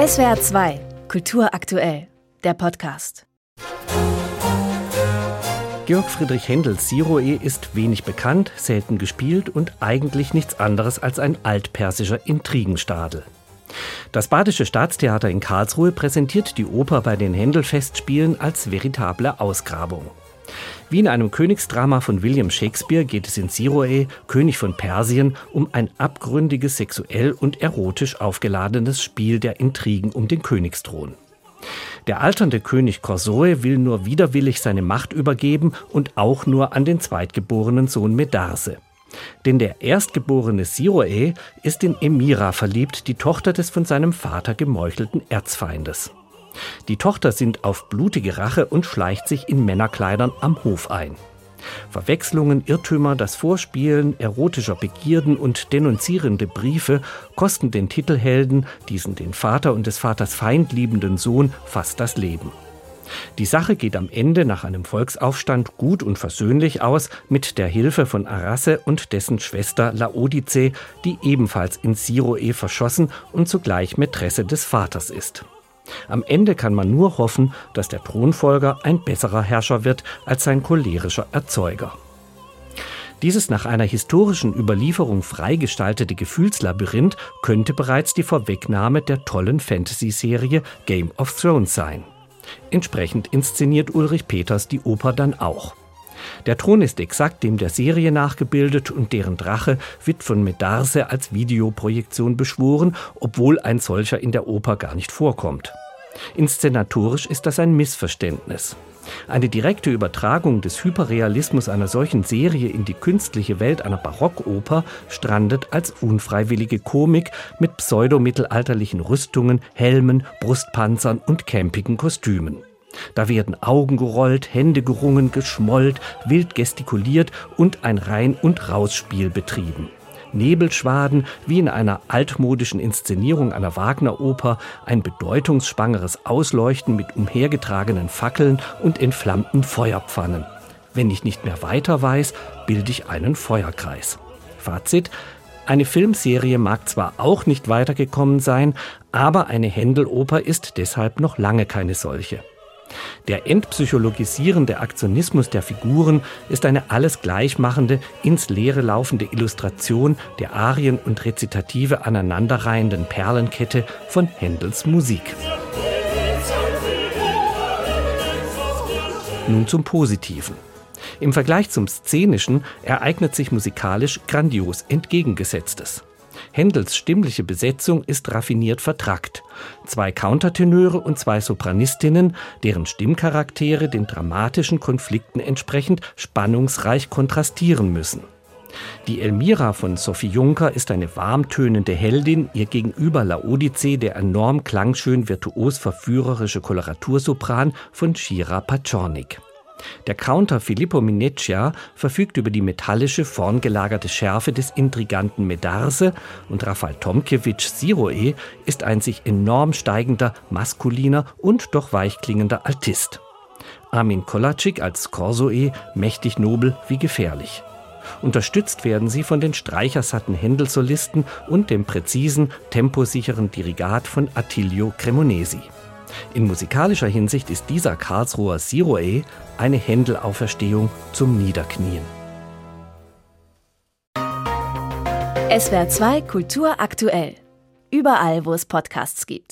SWR 2, Kultur aktuell, der Podcast. Georg Friedrich Händels Siroe ist wenig bekannt, selten gespielt und eigentlich nichts anderes als ein altpersischer Intrigenstadel. Das Badische Staatstheater in Karlsruhe präsentiert die Oper bei den Händel-Festspielen als veritable Ausgrabung. Wie in einem Königsdrama von William Shakespeare geht es in Siroe, König von Persien, um ein abgründiges, sexuell und erotisch aufgeladenes Spiel der Intrigen um den Königsthron. Der alternde König Chosroe will nur widerwillig seine Macht übergeben und auch nur an den zweitgeborenen Sohn Medarse. Denn der erstgeborene Siroe ist in Emira verliebt, die Tochter des von seinem Vater gemeuchelten Erzfeindes. Die Tochter sinnt auf blutige Rache und schleicht sich in Männerkleidern am Hof ein. Verwechslungen, Irrtümer, das Vorspielen erotischer Begierden und denunzierende Briefe kosten den Titelhelden, diesen den Vater und des Vaters Feind liebenden Sohn, fast das Leben. Die Sache geht am Ende nach einem Volksaufstand gut und versöhnlich aus mit der Hilfe von Arasse und dessen Schwester Laodice, die ebenfalls in Siroe verschossen und zugleich Mätresse des Vaters ist. Am Ende kann man nur hoffen, dass der Thronfolger ein besserer Herrscher wird als sein cholerischer Erzeuger. Dieses nach einer historischen Überlieferung freigestaltete Gefühlslabyrinth könnte bereits die Vorwegnahme der tollen Fantasy-Serie Game of Thrones sein. Entsprechend inszeniert Ulrich Peters die Oper dann auch. Der Thron ist exakt dem der Serie nachgebildet und deren Drache wird von Medarse als Videoprojektion beschworen, obwohl ein solcher in der Oper gar nicht vorkommt. Inszenatorisch ist das ein Missverständnis. Eine direkte Übertragung des Hyperrealismus einer solchen Serie in die künstliche Welt einer Barockoper strandet als unfreiwillige Komik mit pseudomittelalterlichen Rüstungen, Helmen, Brustpanzern und campigen Kostümen. Da werden Augen gerollt, Hände gerungen, geschmollt, wild gestikuliert und ein Rein- und Rausspiel betrieben. Nebelschwaden, wie in einer altmodischen Inszenierung einer Wagner-Oper, ein bedeutungsschwangeres Ausleuchten mit umhergetragenen Fackeln und entflammten Feuerpfannen. Wenn ich nicht mehr weiter weiß, bilde ich einen Feuerkreis. Fazit, eine Filmserie mag zwar auch nicht weitergekommen sein, aber eine Händeloper ist deshalb noch lange keine solche. Der entpsychologisierende Aktionismus der Figuren ist eine alles gleichmachende, ins Leere laufende Illustration der Arien und Rezitative aneinanderreihenden Perlenkette von Händels Musik. Nun zum Positiven. Im Vergleich zum Szenischen ereignet sich musikalisch grandios entgegengesetztes. Händels stimmliche Besetzung ist raffiniert vertrackt. Zwei Countertenöre und zwei Sopranistinnen, deren Stimmcharaktere den dramatischen Konflikten entsprechend spannungsreich kontrastieren müssen. Die Elmira von Sophie Juncker ist eine warmtönende Heldin, ihr gegenüber Laodice der enorm klangschön virtuos verführerische Koloratursopran von Shira Paczornik. Der Counter Filippo Mineccia verfügt über die metallische, vorn gelagerte Schärfe des intriganten Medarse und Rafal Tomkiewicz Siroe ist ein sich enorm steigender, maskuliner und doch weichklingender Altist. Armin Kolacik als Corsoe mächtig nobel wie gefährlich. Unterstützt werden sie von den streichersatten Händelsolisten und dem präzisen, temposicheren Dirigat von Attilio Cremonesi. In musikalischer Hinsicht ist dieser Karlsruher Siroe eine Händelauferstehung zum Niederknien. SWR 2 Kultur aktuell. Überall, wo es Podcasts gibt.